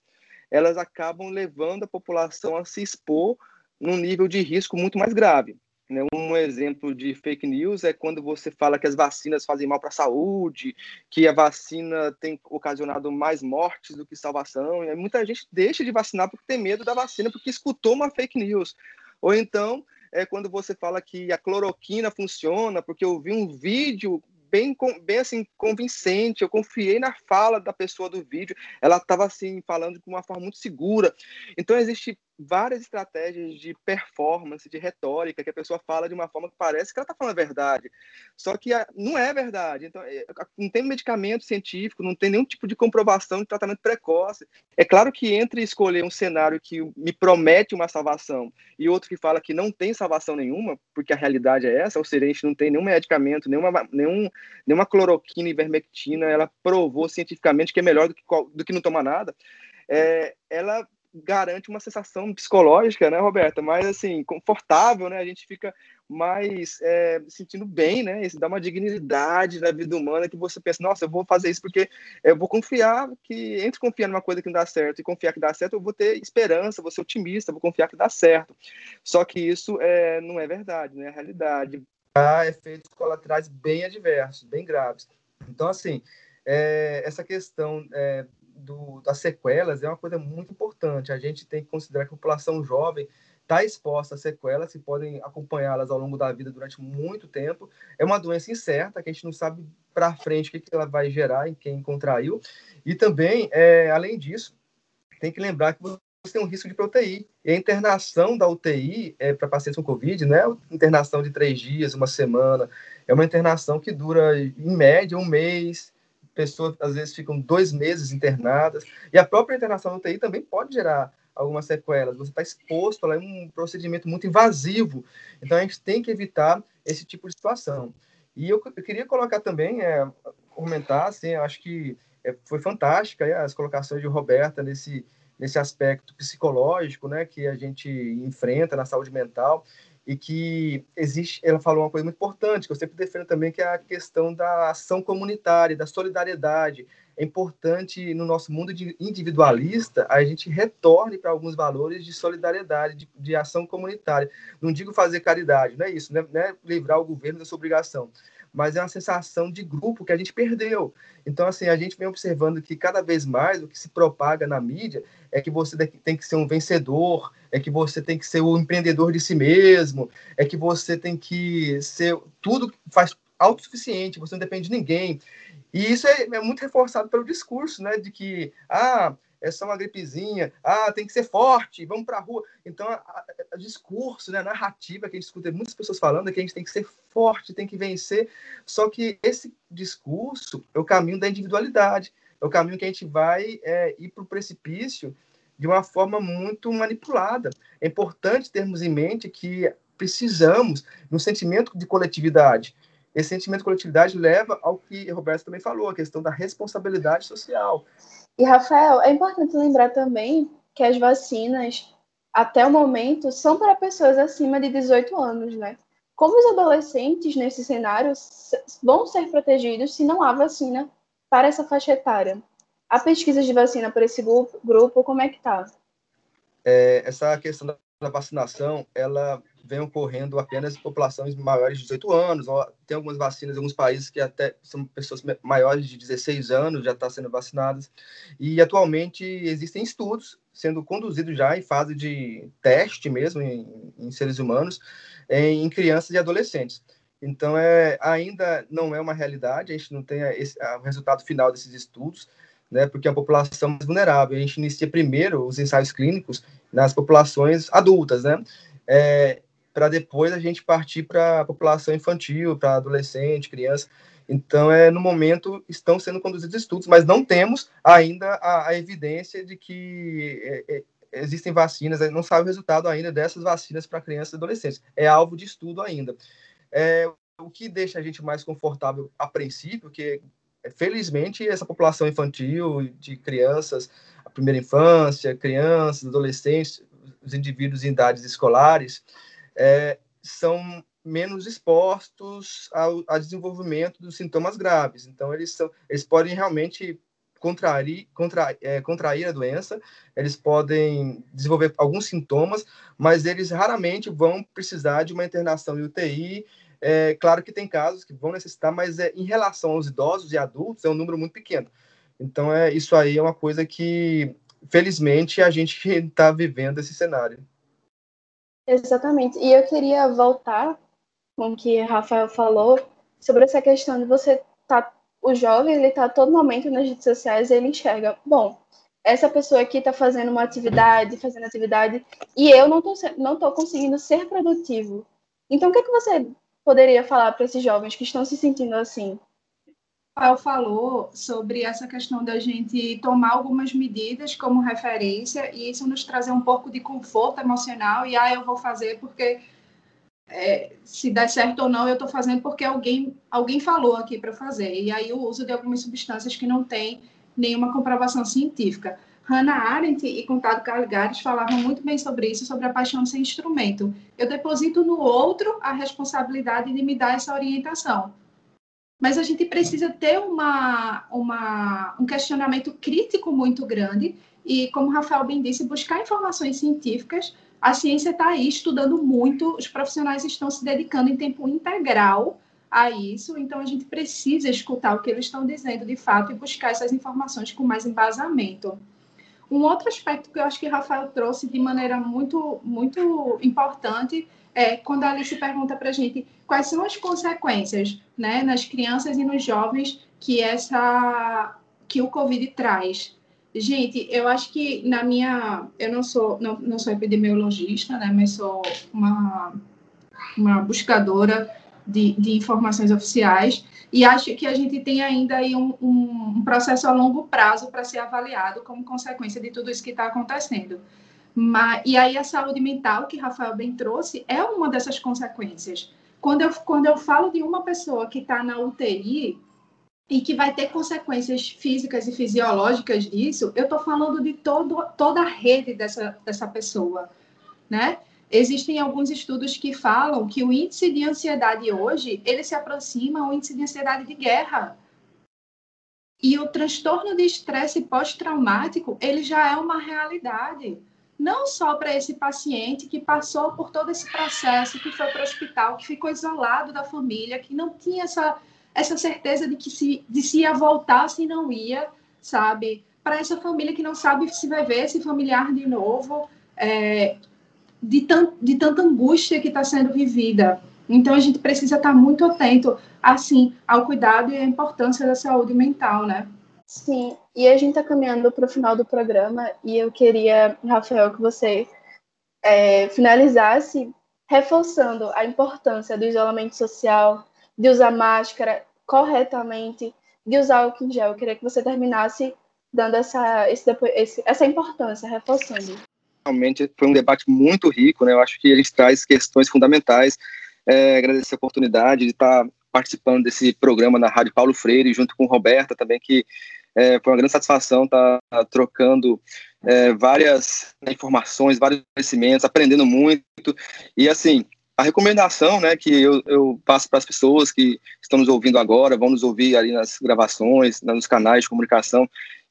elas acabam levando a população a se expor num nível de risco muito mais grave. Né? Um exemplo de fake news é quando você fala que as vacinas fazem mal para a saúde, que a vacina tem ocasionado mais mortes do que salvação. E muita gente deixa de vacinar porque tem medo da vacina, porque escutou uma fake news. Ou então, é quando você fala que a cloroquina funciona, porque eu vi um vídeo bem, bem assim, convincente. Eu confiei na fala da pessoa do vídeo. Ela estava assim falando de uma forma muito segura. Então existe várias estratégias de performance, de retórica, que a pessoa fala de uma forma que parece que ela está falando a verdade. Só que não é verdade. Então, é, não tem medicamento científico, não tem nenhum tipo de comprovação de tratamento precoce. É claro que entre escolher um cenário que me promete uma salvação e outro que fala que não tem salvação nenhuma, porque a realidade é essa, ou seja, a gente não tem nenhum medicamento, nenhuma, nenhum, nenhuma cloroquina, ivermectina, ela provou cientificamente que é melhor do que, do que não tomar nada. É, ela garante uma sensação psicológica, né, Roberta? Mais assim, confortável, né? A gente fica mais é, sentindo bem, né? Isso dá uma dignidade na vida humana que você pensa, nossa, eu vou fazer isso porque eu vou confiar que, entre confiar numa coisa que não dá certo e confiar que dá certo, eu vou ter esperança, vou ser otimista, vou confiar que dá certo. Só que isso é, não é verdade, né? É a realidade. Efeitos colaterais bem adversos, bem graves. Então, assim, é, essa questão é, do, das sequelas é uma coisa muito importante. A gente tem que considerar que a população jovem está exposta a sequelas que podem acompanhá-las ao longo da vida durante muito tempo. É uma doença incerta, que a gente não sabe para frente o que, que ela vai gerar em quem contraiu. E também, é, além disso, tem que lembrar que tem um risco de UTI. E a internação da UTI é, para pacientes com Covid não é internação de três dias, uma semana. É uma internação que dura, em média, um mês, pessoas às vezes ficam dois meses internadas, e a própria internação no UTI também pode gerar algumas sequelas. Você está exposto a um procedimento muito invasivo, então a gente tem que evitar esse tipo de situação. E eu, queria colocar também, é, comentar, assim, acho que é, foi fantástica é, as colocações de Roberta nesse, nesse aspecto psicológico, né, que a gente enfrenta na saúde mental e que existe, ela falou uma coisa muito importante, que eu sempre defendo também, que é a questão da ação comunitária, da solidariedade. É importante, no nosso mundo individualista, a gente retorne para alguns valores de solidariedade, de, de, ação comunitária. Não digo fazer caridade, não é isso, não é, não é livrar o governo dessa obrigação, mas é uma sensação de grupo que a gente perdeu. Então, assim, a gente vem observando que cada vez mais o que se propaga na mídia é que você tem que ser um vencedor, é que você tem que ser o empreendedor de si mesmo, é que você tem que ser tudo faz autossuficiente, você não depende de ninguém. E isso é, é muito reforçado pelo discurso, né, de que ah, é só uma gripezinha, ah, tem que ser forte, vamos para a rua. Então, o discurso, né, a narrativa que a gente escuta muitas pessoas falando é que a gente tem que ser forte, tem que vencer. Só que esse discurso é o caminho da individualidade, é o caminho que a gente vai é, ir para o precipício de uma forma muito manipulada. É importante termos em mente que precisamos, no sentimento de coletividade, esse sentimento de coletividade leva ao que Roberto também falou, a questão da responsabilidade social. E, Rafael, é importante lembrar também que as vacinas, até o momento, são para pessoas acima de 18 anos, né? Como os adolescentes, nesse cenário, vão ser protegidos se não há vacina para essa faixa etária? A pesquisa de vacina para esse grupo como é que está? É, essa questão da vacinação, ela vem ocorrendo apenas populações maiores de 18 anos. Tem algumas vacinas em alguns países que até são pessoas maiores de 16 anos já estão sendo vacinadas. E atualmente existem estudos sendo conduzidos já em fase de teste mesmo em, em seres humanos, em, em crianças e adolescentes. Então, é, ainda não é uma realidade, a gente não tem esse, o resultado final desses estudos, né, porque é a população mais vulnerável. A gente inicia primeiro os ensaios clínicos nas populações adultas, né, é, para depois a gente partir para a população infantil, para adolescente, criança. Então, é, no momento, estão sendo conduzidos estudos, mas não temos ainda a, a evidência de que é, é, existem vacinas, não sabe o resultado ainda dessas vacinas para crianças e adolescentes. É alvo de estudo ainda. É, o que deixa a gente mais confortável a princípio, que felizmente essa população infantil, de crianças, a primeira infância, crianças, adolescentes, os indivíduos em idades escolares, é, são menos expostos ao, ao, desenvolvimento dos sintomas graves. Então, eles, são, eles podem realmente contrair, contra, é, contrair a doença, eles podem desenvolver alguns sintomas, mas eles raramente vão precisar de uma internação em UTI. É, claro que tem casos que vão necessitar, mas é, em relação aos idosos e adultos, é um número muito pequeno. Então, é, isso aí é uma coisa que, felizmente, a gente está vivendo esse cenário. Exatamente. E eu queria voltar com o que Rafael falou sobre essa questão de você tá o jovem ele está todo momento nas redes sociais ele enxerga, bom, essa pessoa aqui está fazendo uma atividade, fazendo atividade, e eu não estou não tô conseguindo ser produtivo. Então, o que, é que você poderia falar para esses jovens que estão se sentindo assim? Rafael falou sobre essa questão da gente tomar algumas medidas como referência e isso nos trazer um pouco de conforto emocional e ah, eu vou fazer porque é, se dá certo ou não, eu estou fazendo porque alguém, alguém falou aqui para fazer. E aí o uso de algumas substâncias que não tem nenhuma comprovação científica. Hannah Arendt e Contado Caligares falavam muito bem sobre isso, sobre a paixão sem instrumento. Eu deposito no outro a responsabilidade de me dar essa orientação. Mas a gente precisa ter uma, uma, um questionamento crítico muito grande e, como o Rafael bem disse, buscar informações científicas a ciência está aí estudando muito, os profissionais estão se dedicando em tempo integral a isso, então a gente precisa escutar o que eles estão dizendo de fato e buscar essas informações com mais embasamento. Um outro aspecto que eu acho que Rafael trouxe de maneira muito, muito importante é quando a Alice pergunta para a gente quais são as consequências né, nas crianças e nos jovens que, essa, que o Covid traz. Gente, eu acho que na minha. Eu não sou, não, não sou epidemiologista, né, mas sou uma, uma buscadora de, de informações oficiais e acho que a gente tem ainda aí um, um, um processo a longo prazo para ser avaliado como consequência de tudo isso que está acontecendo. Mas, e aí a saúde mental, que Rafael bem trouxe, é uma dessas consequências. Quando eu, quando eu falo de uma pessoa que está na UTI, e que vai ter consequências físicas e fisiológicas disso, eu estou falando de todo, toda a rede dessa, dessa pessoa, né? Existem alguns estudos que falam que o índice de ansiedade hoje, ele se aproxima ao índice de ansiedade de guerra. E o transtorno de estresse pós-traumático, ele já é uma realidade. Não só para esse paciente que passou por todo esse processo, que foi para o hospital, que ficou isolado da família, que não tinha essa essa certeza de que se, de se ia voltar, se não ia, sabe? Para essa família que não sabe se vai ver esse familiar de novo, é, de, tan, de tanta angústia que está sendo vivida. Então, a gente precisa estar tá muito atento, assim, ao cuidado e à importância da saúde mental, né? Sim, e a gente está caminhando para o final do programa e eu queria, Rafael, que você é, finalizasse reforçando a importância do isolamento social, de usar máscara corretamente, de usar álcool gel. Eu queria que você terminasse dando essa, esse, esse, essa importância, reforçando. Realmente foi um debate muito rico, né? Eu acho que a gente traz questões fundamentais. É, agradecer a oportunidade de estar participando desse programa na Rádio Paulo Freire, junto com Roberta também, que é, foi uma grande satisfação estar trocando é, várias informações, vários conhecimentos, aprendendo muito. E assim, a recomendação né, que eu, eu passo para as pessoas que estão nos ouvindo agora, vão nos ouvir ali nas gravações, nos canais de comunicação,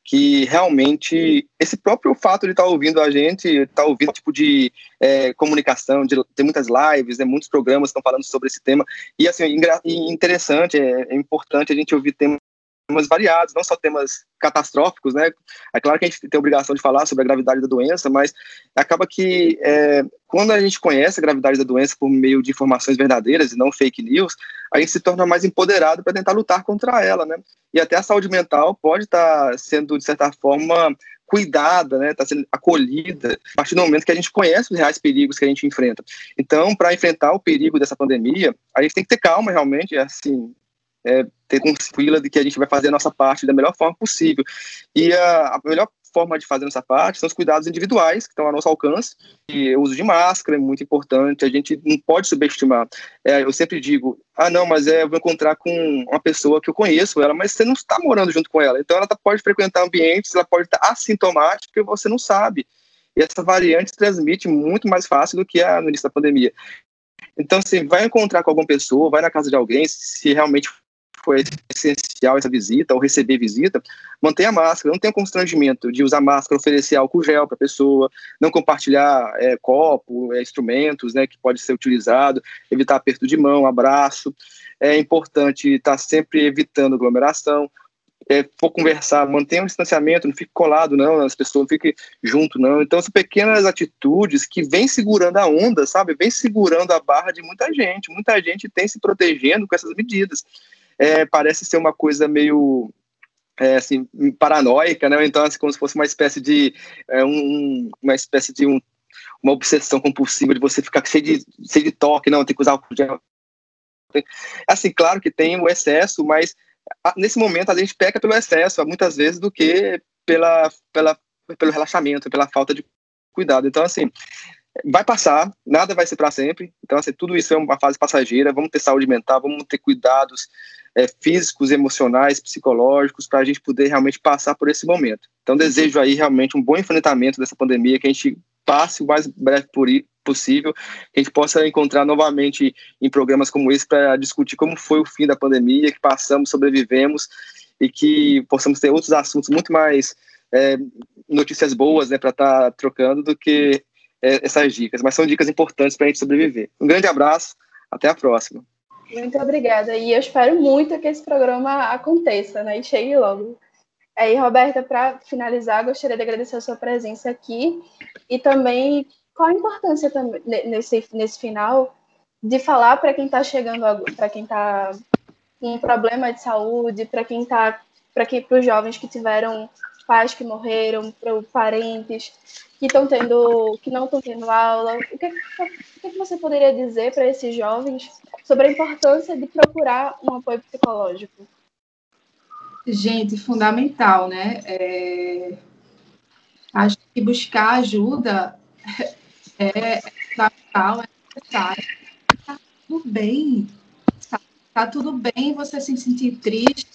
que realmente esse próprio fato de estar tá ouvindo a gente, estar tá ouvindo tipo de é, comunicação, de, tem muitas lives, né, muitos programas estão falando sobre esse tema, e assim, interessante, é, é importante a gente ouvir temas temas variados, não só temas catastróficos, né? É claro que a gente tem a obrigação de falar sobre a gravidade da doença, mas acaba que é, quando a gente conhece a gravidade da doença por meio de informações verdadeiras e não fake news, a gente se torna mais empoderado para tentar lutar contra ela, né? E até a saúde mental pode estar tá sendo, de certa forma, cuidada, né, está sendo acolhida a partir do momento que a gente conhece os reais perigos que a gente enfrenta. Então, para enfrentar o perigo dessa pandemia, a gente tem que ter calma realmente, assim, é, ter tranquila de que a gente vai fazer a nossa parte da melhor forma possível. E a, a melhor forma de fazer nossa parte são os cuidados individuais que estão ao nosso alcance. E o uso de máscara é muito importante, a gente não pode subestimar. É, eu sempre digo, ah, não, mas é, eu vou encontrar com uma pessoa que eu conheço ela, mas você não está morando junto com ela. Então ela tá, pode frequentar ambientes, ela pode estar assintomática e você não sabe. E essa variante transmite muito mais fácil do que a, no início da pandemia. Então, assim, vai encontrar com alguma pessoa, vai na casa de alguém, se realmente foi essencial essa visita ou receber visita, mantenha a máscara, não tenha constrangimento de usar máscara, oferecer álcool gel para a pessoa, não compartilhar é, copo, é, instrumentos, né, que pode ser utilizado, evitar aperto de mão, abraço. É importante estar tá sempre evitando aglomeração, é, for conversar, mantenha um distanciamento, não fique colado, não, as pessoas não fiquem junto, não. Então, são pequenas atitudes que vêm segurando a onda, sabe? Vem segurando a barra de muita gente. Muita gente tem se protegendo com essas medidas é, parece ser uma coisa meio é, assim, paranoica, né? Então, assim, como se fosse uma espécie de é, um, uma espécie de um, uma obsessão compulsiva de você ficar cheio de, cheio de toque, não, tem que usar o gel. Assim, claro que tem o excesso, mas nesse momento a gente peca pelo excesso, muitas vezes, do que pela, pela, pelo relaxamento, pela falta de cuidado. Então, assim, vai passar, nada vai ser para sempre. Então, assim, tudo isso é uma fase passageira. Vamos ter saúde mental, vamos ter cuidados é, físicos, emocionais, psicológicos, para a gente poder realmente passar por esse momento. Então, desejo aí realmente um bom enfrentamento dessa pandemia, que a gente passe o mais breve possível, que a gente possa encontrar novamente em programas como esse para discutir como foi o fim da pandemia, que passamos, sobrevivemos e que possamos ter outros assuntos muito mais é, notícias boas né, para estar tá trocando do que essas dicas, mas são dicas importantes para a gente sobreviver. Um grande abraço, até a próxima. Muito obrigada. E eu espero muito que esse programa aconteça, né? E chegue logo. Aí, Roberta, para finalizar, gostaria de agradecer a sua presença aqui e também qual a importância também nesse, nesse final de falar para quem está chegando, para quem está com um problema de saúde, para quem está, para os jovens que tiveram pais que morreram, para parentes que estão tendo, que não estão tendo aula. O que, o que você poderia dizer para esses jovens sobre a importância de procurar um apoio psicológico? Gente, fundamental, né? É... Acho que buscar ajuda é fundamental, é necessário. Tá tudo bem, tá, tá tudo bem você se sentir triste,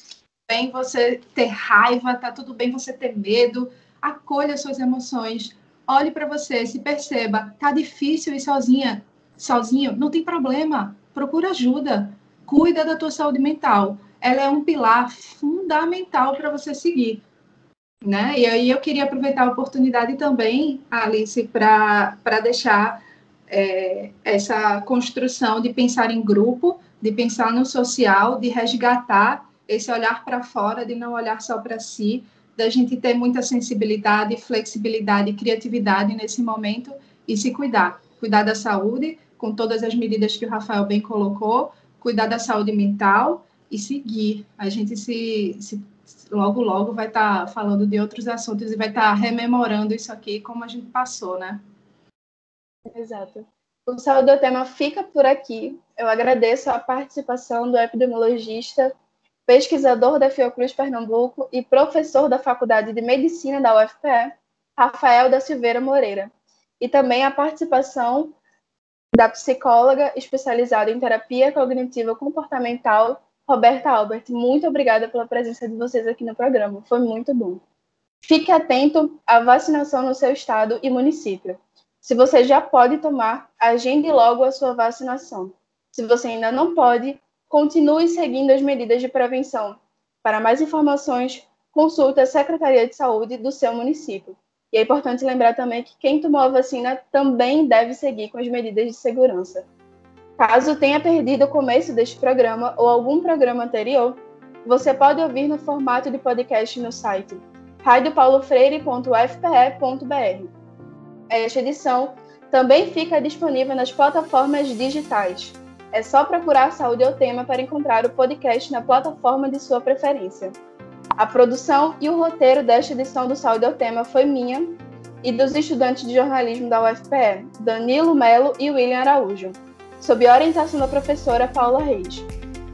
bem você ter raiva, tá tudo bem você ter medo. Acolha suas emoções, olhe para você, se perceba, tá difícil ir sozinha, sozinho, não tem problema, procura ajuda, cuida da tua saúde mental. Ela é um pilar fundamental para você seguir. Né? E aí eu queria aproveitar a oportunidade também, Alice, para deixar é, essa construção de pensar em grupo, de pensar no social, de resgatar esse olhar para fora, de não olhar só para si, da gente ter muita sensibilidade, flexibilidade criatividade nesse momento e se cuidar. Cuidar da saúde, com todas as medidas que o Rafael bem colocou, cuidar da saúde mental e seguir. A gente se, se logo, logo vai estar tá falando de outros assuntos e vai estar tá rememorando isso aqui como a gente passou, né? Exato. O Saúde Tema fica por aqui. Eu agradeço a participação do epidemiologista pesquisador da Fiocruz Pernambuco e professor da Faculdade de Medicina da UFPE, Rafael da Silveira Moreira, e também a participação da psicóloga especializada em terapia cognitiva comportamental, Roberta Albert. Muito obrigada pela presença de vocês aqui no programa, foi muito bom. Fique atento à vacinação no seu estado e município. Se você já pode tomar, agende logo a sua vacinação. Se você ainda não pode, Continue seguindo as medidas de prevenção. Para mais informações, consulte a Secretaria de Saúde do seu município. E é importante lembrar também que quem tomou a vacina também deve seguir com as medidas de segurança. Caso tenha perdido o começo deste programa ou algum programa anterior, você pode ouvir no formato de podcast no site radiopaulofreire.ufpe.br. Esta edição também fica disponível nas plataformas digitais. É só procurar Saúde é o Tema para encontrar o podcast na plataforma de sua preferência. A produção e o roteiro desta edição do Saúde é o Tema foi minha e dos estudantes de jornalismo da UFPE, Danilo Melo e William Araújo, sob orientação da professora Paula Reis.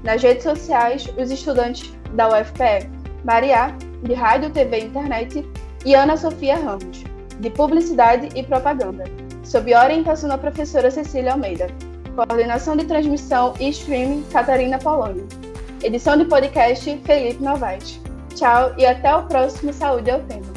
Nas redes sociais, os estudantes da UFPE, Maria, de Rádio, TV e Internet, e Ana Sofia Ramos, de Publicidade e Propaganda, sob orientação da professora Cecília Almeida. Coordenação de transmissão e streaming, Catarina Polônio. Edição de podcast, Felipe Novaes. Tchau e até o próximo Saúde é o Tema.